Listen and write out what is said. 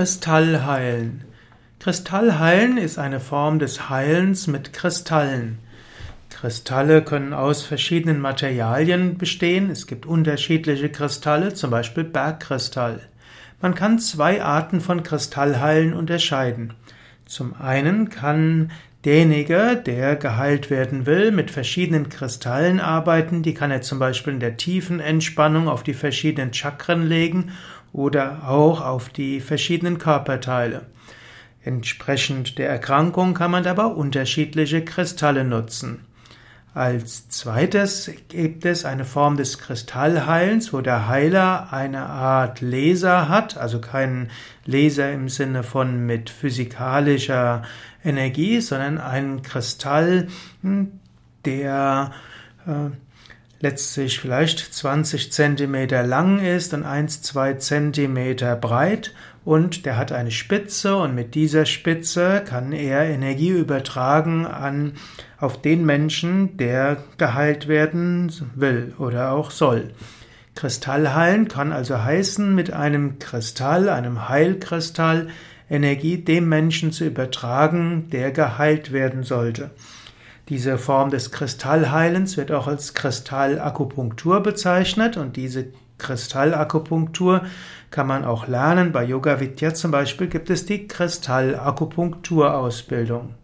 Kristallheilen. Kristallheilen ist eine Form des Heilens mit Kristallen. Kristalle können aus verschiedenen Materialien bestehen. Es gibt unterschiedliche Kristalle, zum Beispiel Bergkristall. Man kann zwei Arten von Kristallheilen unterscheiden. Zum einen kann derjenige, der geheilt werden will, mit verschiedenen Kristallen arbeiten. Die kann er zum Beispiel in der tiefen Entspannung auf die verschiedenen Chakren legen oder auch auf die verschiedenen Körperteile. Entsprechend der Erkrankung kann man dabei unterschiedliche Kristalle nutzen. Als zweites gibt es eine Form des Kristallheilens, wo der Heiler eine Art Laser hat, also keinen Laser im Sinne von mit physikalischer Energie, sondern einen Kristall, der äh, letztlich vielleicht 20 Zentimeter lang ist und 1, 2 Zentimeter breit und der hat eine Spitze und mit dieser Spitze kann er Energie übertragen an auf den Menschen, der geheilt werden will oder auch soll. Kristallheilen kann also heißen, mit einem Kristall, einem Heilkristall, Energie dem Menschen zu übertragen, der geheilt werden sollte. Diese Form des Kristallheilens wird auch als Kristallakupunktur bezeichnet und diese Kristallakupunktur kann man auch lernen. Bei Yoga Vidya zum Beispiel gibt es die Kristallakupunkturausbildung.